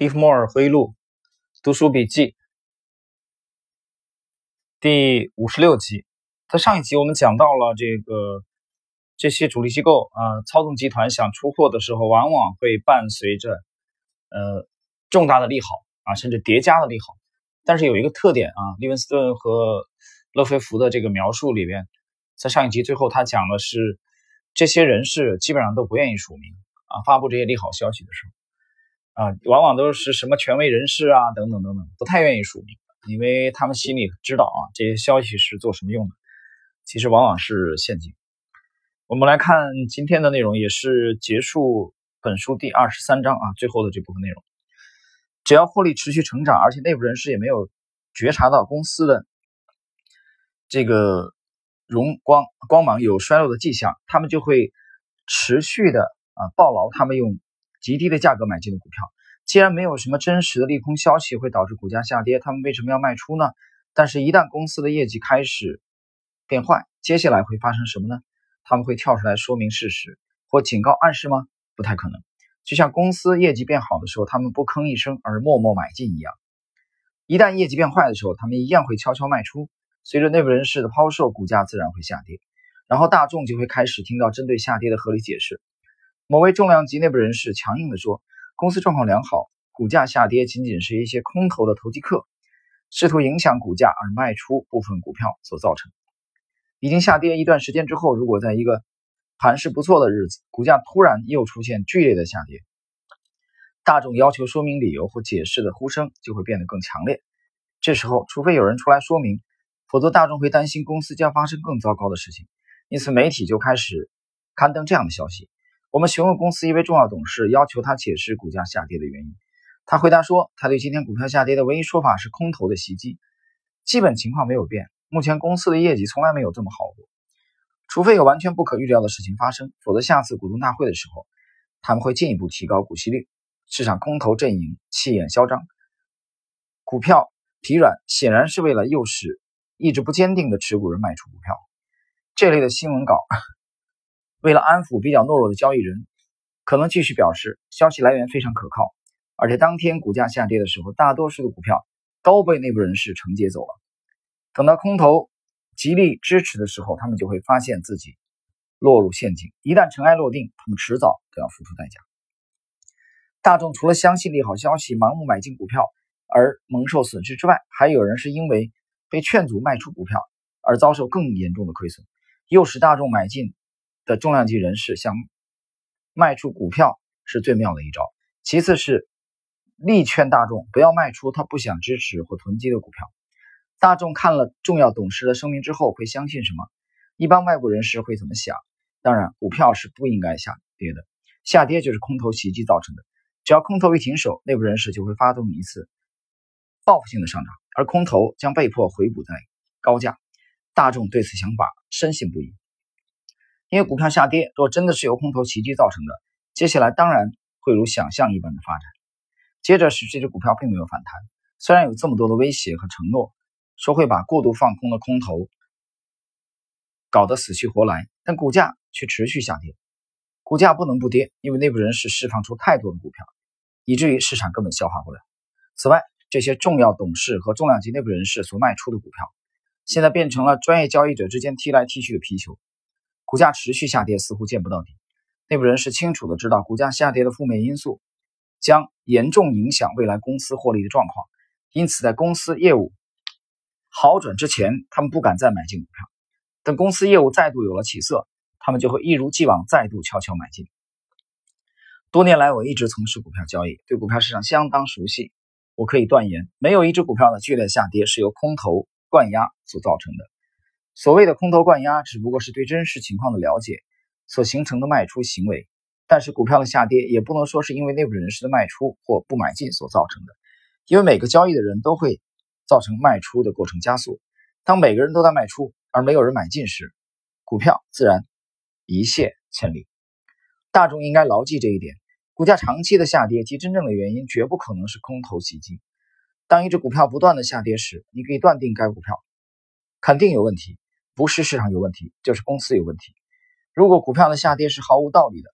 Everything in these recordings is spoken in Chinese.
利弗莫尔回忆录读书笔记第五十六集，在上一集我们讲到了这个这些主力机构啊，操纵集团想出货的时候，往往会伴随着呃重大的利好啊，甚至叠加的利好。但是有一个特点啊，利文斯顿和勒菲弗的这个描述里边，在上一集最后他讲的是，这些人士基本上都不愿意署名啊，发布这些利好消息的时候。啊，往往都是什么权威人士啊，等等等等，不太愿意署名，因为他们心里知道啊，这些消息是做什么用的，其实往往是陷阱。我们来看今天的内容，也是结束本书第二十三章啊，最后的这部分内容。只要获利持续成长，而且内部人士也没有觉察到公司的这个荣光光芒有衰落的迹象，他们就会持续的啊抱牢他们用。极低的价格买进的股票，既然没有什么真实的利空消息会导致股价下跌，他们为什么要卖出呢？但是，一旦公司的业绩开始变坏，接下来会发生什么呢？他们会跳出来说明事实或警告暗示吗？不太可能。就像公司业绩变好的时候，他们不吭一声而默默买进一样，一旦业绩变坏的时候，他们一样会悄悄卖出。随着内部人士的抛售，股价自然会下跌，然后大众就会开始听到针对下跌的合理解释。某位重量级内部人士强硬地说：“公司状况良好，股价下跌仅仅是一些空头的投机客试图影响股价而卖出部分股票所造成。已经下跌一段时间之后，如果在一个盘势不错的日子，股价突然又出现剧烈的下跌，大众要求说明理由或解释的呼声就会变得更强烈。这时候，除非有人出来说明，否则大众会担心公司将发生更糟糕的事情，因此媒体就开始刊登这样的消息。”我们询问公司一位重要董事，要求他解释股价下跌的原因。他回答说，他对今天股票下跌的唯一说法是空头的袭击，基本情况没有变。目前公司的业绩从来没有这么好过，除非有完全不可预料的事情发生，否则下次股东大会的时候，他们会进一步提高股息率。市场空头阵营气焰嚣张，股票疲软，显然是为了诱使意志不坚定的持股人卖出股票。这类的新闻稿。为了安抚比较懦弱的交易人，可能继续表示消息来源非常可靠，而且当天股价下跌的时候，大多数的股票都被内部人士承接走了。等到空头极力支持的时候，他们就会发现自己落入陷阱。一旦尘埃落定，他们迟早都要付出代价。大众除了相信利好消息盲目买进股票而蒙受损失之外，还有人是因为被劝阻卖出股票而遭受更严重的亏损，诱使大众买进。的重量级人士想卖出股票是最妙的一招。其次是力劝大众不要卖出他不想支持或囤积的股票。大众看了重要董事的声明之后会相信什么？一般外部人士会怎么想？当然，股票是不应该下跌的，下跌就是空头袭击造成的。只要空头一停手，内部人士就会发动一次报复性的上涨，而空头将被迫回补在高价。大众对此想法深信不疑。因为股票下跌，若真的是由空头袭击造成的，接下来当然会如想象一般的发展。接着是这只股票并没有反弹，虽然有这么多的威胁和承诺，说会把过度放空的空头搞得死去活来，但股价却持续下跌。股价不能不跌，因为内部人士释放出太多的股票，以至于市场根本消化不了。此外，这些重要董事和重量级内部人士所卖出的股票，现在变成了专业交易者之间踢来踢去的皮球。股价持续下跌，似乎见不到底。内部人士清楚的知道，股价下跌的负面因素将严重影响未来公司获利的状况，因此在公司业务好转之前，他们不敢再买进股票。等公司业务再度有了起色，他们就会一如既往再度悄悄买进。多年来，我一直从事股票交易，对股票市场相当熟悉。我可以断言，没有一只股票的剧烈下跌是由空头灌压所造成的。所谓的空头灌压，只不过是对真实情况的了解所形成的卖出行为。但是股票的下跌也不能说是因为内部人士的卖出或不买进所造成的，因为每个交易的人都会造成卖出的过程加速。当每个人都在卖出，而没有人买进时，股票自然一泻千里。大众应该牢记这一点：股价长期的下跌其真正的原因绝不可能是空头袭击。当一只股票不断的下跌时，你可以断定该股票肯定有问题。不是市场有问题，就是公司有问题。如果股票的下跌是毫无道理的，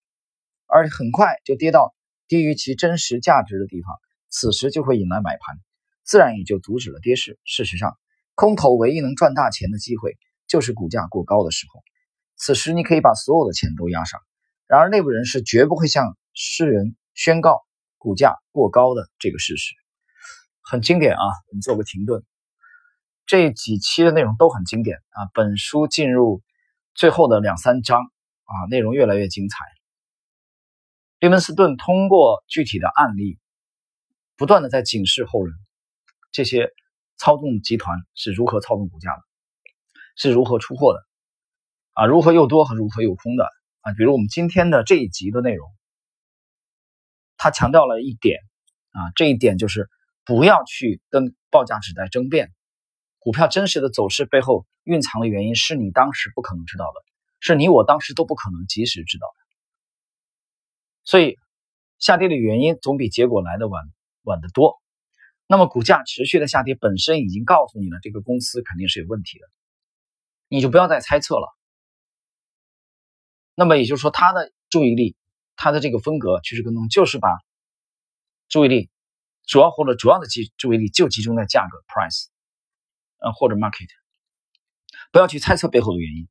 而很快就跌到低于其真实价值的地方，此时就会引来买盘，自然也就阻止了跌势。事实上，空头唯一能赚大钱的机会就是股价过高的时候，此时你可以把所有的钱都押上。然而，内部人士绝不会向世人宣告股价过高的这个事实。很经典啊！我们做个停顿。这几期的内容都很经典啊！本书进入最后的两三章啊，内容越来越精彩。利文斯顿通过具体的案例，不断的在警示后人，这些操纵集团是如何操纵股价的，是如何出货的，啊，如何又多和如何又空的啊。比如我们今天的这一集的内容，他强调了一点啊，这一点就是。不要去跟报价纸在争辩，股票真实的走势背后蕴藏的原因是你当时不可能知道的，是你我当时都不可能及时知道的。所以，下跌的原因总比结果来的晚晚得多。那么，股价持续的下跌本身已经告诉你了，这个公司肯定是有问题的，你就不要再猜测了。那么也就是说，他的注意力，他的这个风格趋势跟踪，就是把注意力。主要或者主要的集注意力就集中在价格 price，呃或者 market，不要去猜测背后的原因。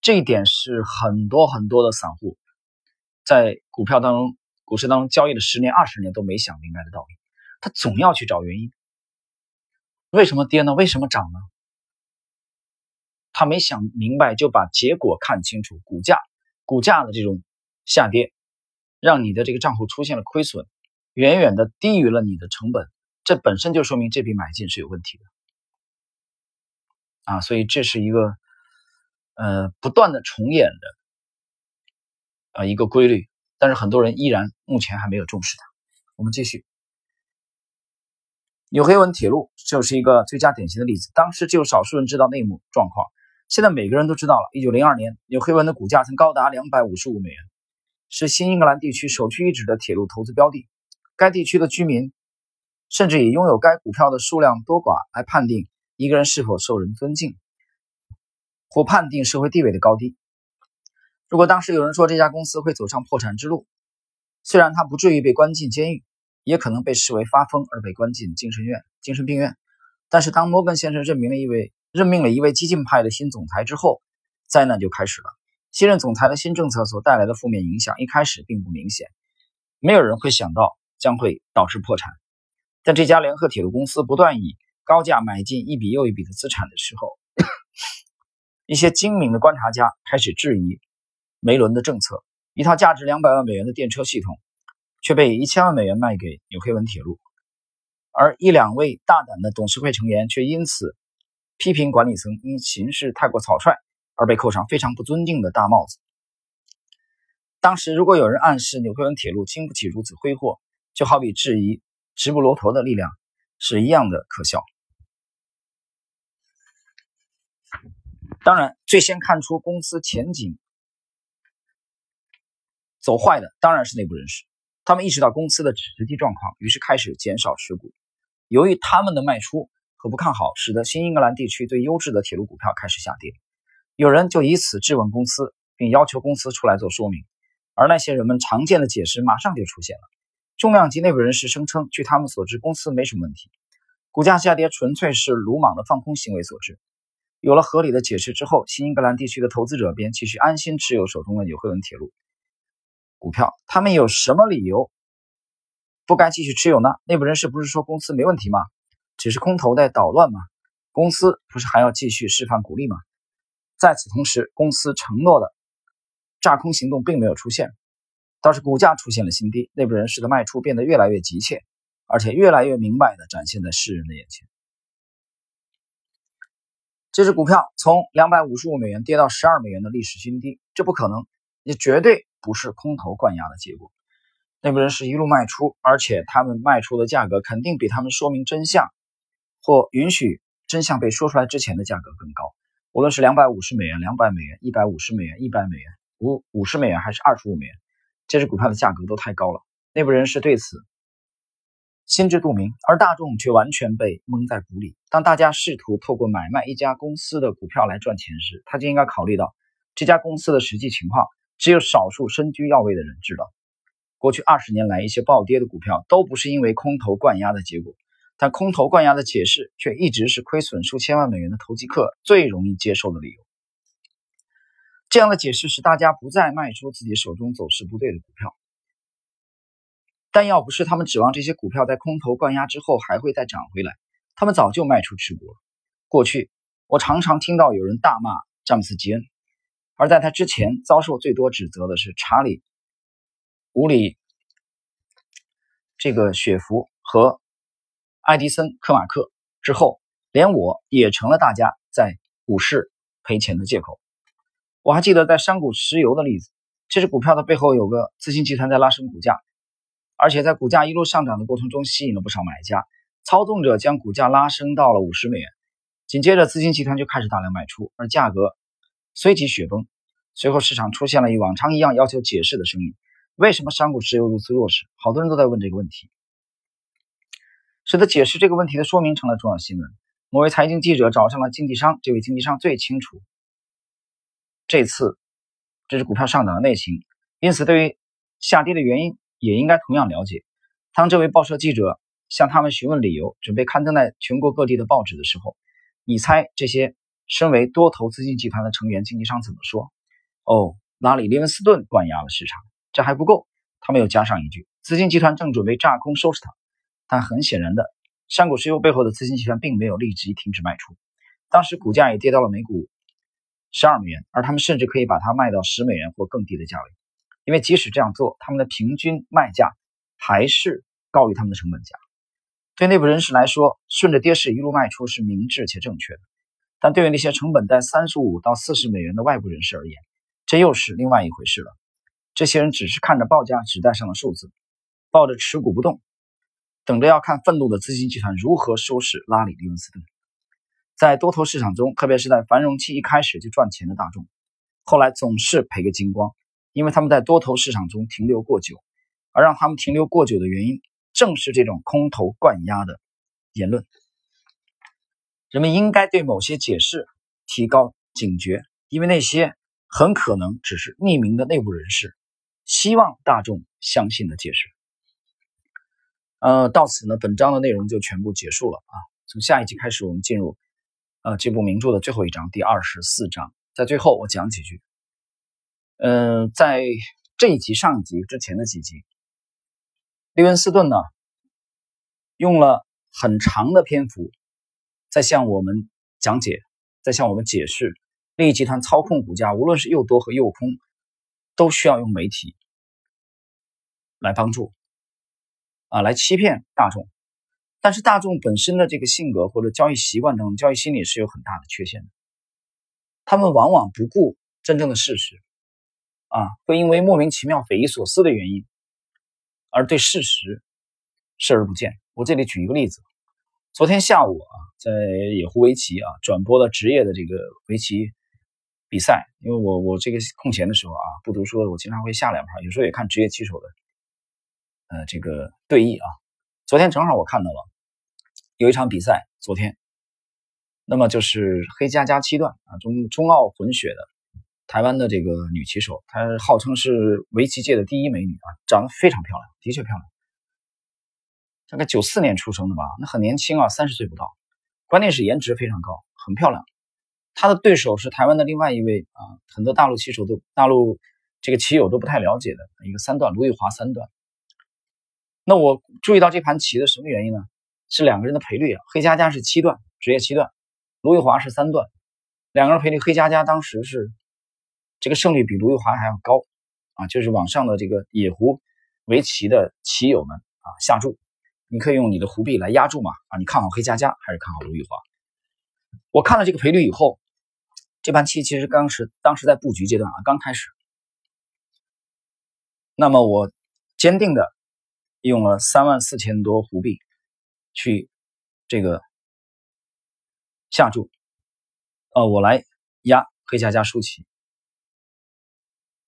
这一点是很多很多的散户在股票当中、股市当中交易了十年、二十年都没想明白的道理。他总要去找原因，为什么跌呢？为什么涨呢？他没想明白，就把结果看清楚，股价、股价的这种下跌。让你的这个账户出现了亏损，远远的低于了你的成本，这本身就说明这笔买进是有问题的啊！所以这是一个呃不断的重演的啊一个规律，但是很多人依然目前还没有重视它。我们继续，纽黑文铁路就是一个最佳典型的例子。当时只有少数人知道内幕状况，现在每个人都知道了。一九零二年，纽黑文的股价曾高达两百五十五美元。是新英格兰地区首屈一指的铁路投资标的。该地区的居民甚至以拥有该股票的数量多寡来判定一个人是否受人尊敬，或判定社会地位的高低。如果当时有人说这家公司会走上破产之路，虽然他不至于被关进监狱，也可能被视为发疯而被关进精神院、精神病院。但是当摩根先生任命了一位任命了一位激进派的新总裁之后，灾难就开始了。新任总裁的新政策所带来的负面影响一开始并不明显，没有人会想到将会导致破产。但这家联合铁路公司不断以高价买进一笔又一笔的资产的时候，一些精明的观察家开始质疑梅伦的政策。一套价值两百万美元的电车系统，却被一千万美元卖给纽黑文铁路，而一两位大胆的董事会成员却因此批评管理层因行事太过草率。而被扣上非常不尊敬的大帽子。当时，如果有人暗示纽黑文铁路经不起如此挥霍，就好比质疑直布罗陀的力量，是一样的可笑。当然，最先看出公司前景走坏的当然是内部人士，他们意识到公司的实际状况，于是开始减少持股。由于他们的卖出和不看好，使得新英格兰地区最优质的铁路股票开始下跌。有人就以此质问公司，并要求公司出来做说明，而那些人们常见的解释马上就出现了。重量级内部人士声称，据他们所知，公司没什么问题，股价下跌纯粹是鲁莽的放空行为所致。有了合理的解释之后，新英格兰地区的投资者便继续安心持有手中的纽黑文铁路股票。他们有什么理由不该继续持有呢？内部人士不是说公司没问题吗？只是空头在捣乱吗？公司不是还要继续释放股利吗？在此同时，公司承诺的炸空行动并没有出现，倒是股价出现了新低。内部人士的卖出变得越来越急切，而且越来越明白地展现在世人的眼前。这只股票从两百五十五美元跌到十二美元的历史新低，这不可能，也绝对不是空头灌压的结果。内部人士一路卖出，而且他们卖出的价格肯定比他们说明真相或允许真相被说出来之前的价格更高。无论是两百五十美元、两百美元、一百五十美元、一百美元、五五十美元，还是二十五美元，这只股票的价格都太高了。内部人士对此心知肚明，而大众却完全被蒙在鼓里。当大家试图透过买卖一家公司的股票来赚钱时，他就应该考虑到这家公司的实际情况。只有少数身居要位的人知道，过去二十年来一些暴跌的股票都不是因为空头灌压的结果，但空头灌压的解释却一直是亏损数千万美元的投机客最容易接受的理由。这样的解释使大家不再卖出自己手中走势不对的股票。但要不是他们指望这些股票在空头灌压之后还会再涨回来，他们早就卖出持股了。过去，我常常听到有人大骂詹姆斯·吉恩，而在他之前遭受最多指责的是查理·伍里、这个雪弗和爱迪生·科马克。之后，连我也成了大家在股市赔钱的借口。我还记得在山谷石油的例子，这只股票的背后有个资金集团在拉升股价。而且在股价一路上涨的过程中，吸引了不少买家，操纵者将股价拉升到了五十美元，紧接着资金集团就开始大量卖出，而价格随即雪崩。随后市场出现了与往常一样要求解释的声音：为什么山谷石油如此弱势？好多人都在问这个问题，使得解释这个问题的说明成了重要新闻。某位财经记者找上了经纪商，这位经纪商最清楚这次这只股票上涨的内情，因此对于下跌的原因。也应该同样了解。当这位报社记者向他们询问理由，准备刊登在全国各地的报纸的时候，你猜这些身为多头资金集团的成员经纪商怎么说？哦，拉里·利文斯顿关押了市场，这还不够，他们又加上一句：资金集团正准备炸空收拾它。但很显然的，山谷石油背后的资金集团并没有立即停止卖出，当时股价也跌到了每股十二美元，而他们甚至可以把它卖到十美元或更低的价位。因为即使这样做，他们的平均卖价还是高于他们的成本价。对内部人士来说，顺着跌势一路卖出是明智且正确的；但对于那些成本在三十五到四十美元的外部人士而言，这又是另外一回事了。这些人只是看着报价纸带上的数字，抱着持股不动，等着要看愤怒的资金集团如何收拾拉里·利文斯顿。在多头市场中，特别是在繁荣期一开始就赚钱的大众，后来总是赔个精光。因为他们在多头市场中停留过久，而让他们停留过久的原因，正是这种空头灌压的言论。人们应该对某些解释提高警觉，因为那些很可能只是匿名的内部人士希望大众相信的解释。呃，到此呢，本章的内容就全部结束了啊。从下一集开始，我们进入呃这部名著的最后一章，第二十四章。在最后，我讲几句。嗯，在这一集、上一集之前的几集，利文斯顿呢用了很长的篇幅在向我们讲解，在向我们解释利益集团操控股价，无论是诱多和诱空，都需要用媒体来帮助啊，来欺骗大众。但是大众本身的这个性格或者交易习惯等交易心理是有很大的缺陷的，他们往往不顾真正的事实。啊，会因为莫名其妙、匪夷所思的原因，而对事实视而不见。我这里举一个例子：昨天下午啊，在野狐围棋啊转播了职业的这个围棋比赛。因为我我这个空闲的时候啊，不读书，我经常会下两盘，有时候也看职业棋手的呃这个对弈啊。昨天正好我看到了有一场比赛，昨天，那么就是黑加加七段啊，中中澳混血的。台湾的这个女棋手，她号称是围棋界的第一美女啊，长得非常漂亮，的确漂亮。大概九四年出生的吧，那很年轻啊，三十岁不到。关键是颜值非常高，很漂亮。她的对手是台湾的另外一位啊，很多大陆棋手都大陆这个棋友都不太了解的一个三段卢玉华三段。那我注意到这盘棋的什么原因呢？是两个人的赔率啊，黑加加是七段，职业七段，卢玉华是三段，两个人赔率，黑加加当时是。这个胜率比卢玉华还要高啊！就是网上的这个野狐围棋的棋友们啊，下注，你可以用你的胡币来压注嘛啊！你看好黑加加还是看好卢玉华？我看了这个赔率以后，这盘棋其实当时当时在布局阶段啊，刚开始。那么我坚定的用了三万四千多胡币去这个下注，呃，我来压黑加加输棋。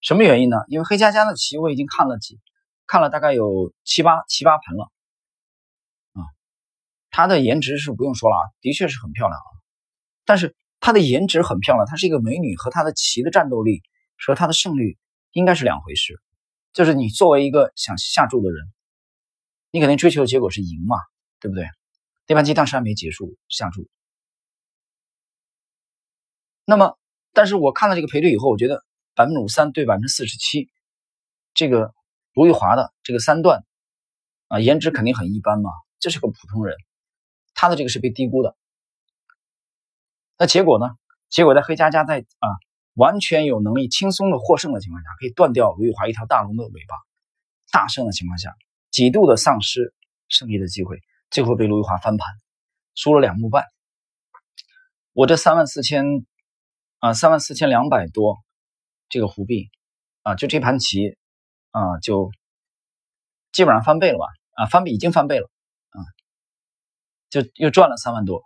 什么原因呢？因为黑加加的棋我已经看了几，看了大概有七八七八盘了，啊，她的颜值是不用说了啊，的确是很漂亮啊。但是她的颜值很漂亮，她是一个美女，和她的棋的战斗力和她的胜率应该是两回事。就是你作为一个想下注的人，你肯定追求的结果是赢嘛，对不对？那盘棋当时还没结束，下注。那么，但是我看了这个赔率以后，我觉得百分之五三对百分之四十七，这个卢玉华的这个三段啊，颜值肯定很一般嘛，这是个普通人，他的这个是被低估的。那结果呢？结果在黑加加在啊完全有能力轻松的获胜的情况下，可以断掉卢玉华一条大龙的尾巴，大胜的情况下，几度的丧失胜利的机会，最后被卢玉华翻盘，输了两目半。我这三万四千啊三万四千两百多这个胡币啊，就这盘棋啊就基本上翻倍了吧？啊，翻倍已经翻倍了啊，就又赚了三万多，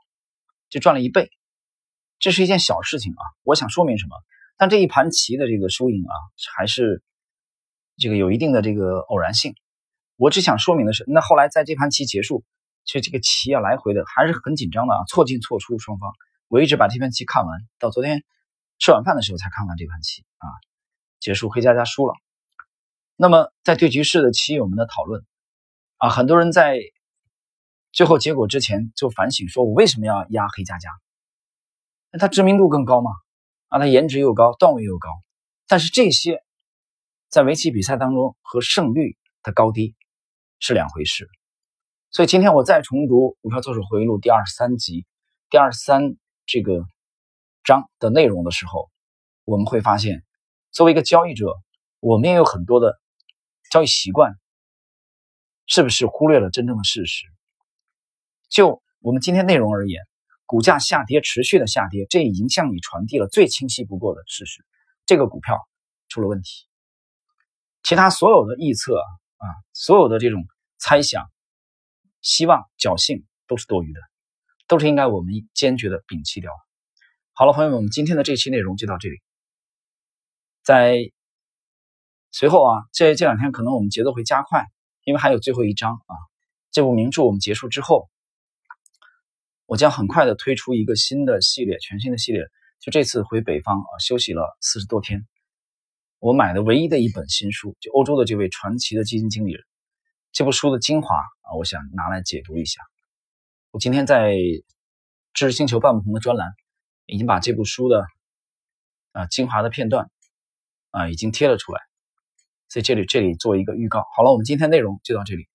就赚了一倍。这是一件小事情啊，我想说明什么？但这一盘棋的这个输赢啊，还是这个有一定的这个偶然性。我只想说明的是，那后来在这盘棋结束，其实这个棋啊来回的还是很紧张的啊，错进错出双方。我一直把这盘棋看完，到昨天吃晚饭的时候才看完这盘棋啊，结束黑加加输了。那么在对局室的棋友们的讨论啊，很多人在最后结果之前就反省，说我为什么要压黑加加？那他知名度更高嘛？啊，他颜值又高，段位又高，但是这些在围棋比赛当中和胜率的高低是两回事。所以今天我再重读《股票作手回忆录》第二十三集、第二十三这个章的内容的时候，我们会发现，作为一个交易者，我们也有很多的交易习惯，是不是忽略了真正的事实？就我们今天内容而言。股价下跌，持续的下跌，这已经向你传递了最清晰不过的事实：这个股票出了问题。其他所有的预测啊，所有的这种猜想、希望、侥幸都是多余的，都是应该我们坚决的摒弃掉。好了，朋友们，我们今天的这期内容就到这里。在随后啊，这这两天可能我们节奏会加快，因为还有最后一章啊，这部名著我们结束之后。我将很快的推出一个新的系列，全新的系列。就这次回北方啊，休息了四十多天，我买的唯一的一本新书，就欧洲的这位传奇的基金经理人，这部书的精华啊，我想拿来解读一下。我今天在知识星球半不同的专栏，已经把这部书的啊精华的片段啊已经贴了出来，所以这里这里做一个预告。好了，我们今天内容就到这里。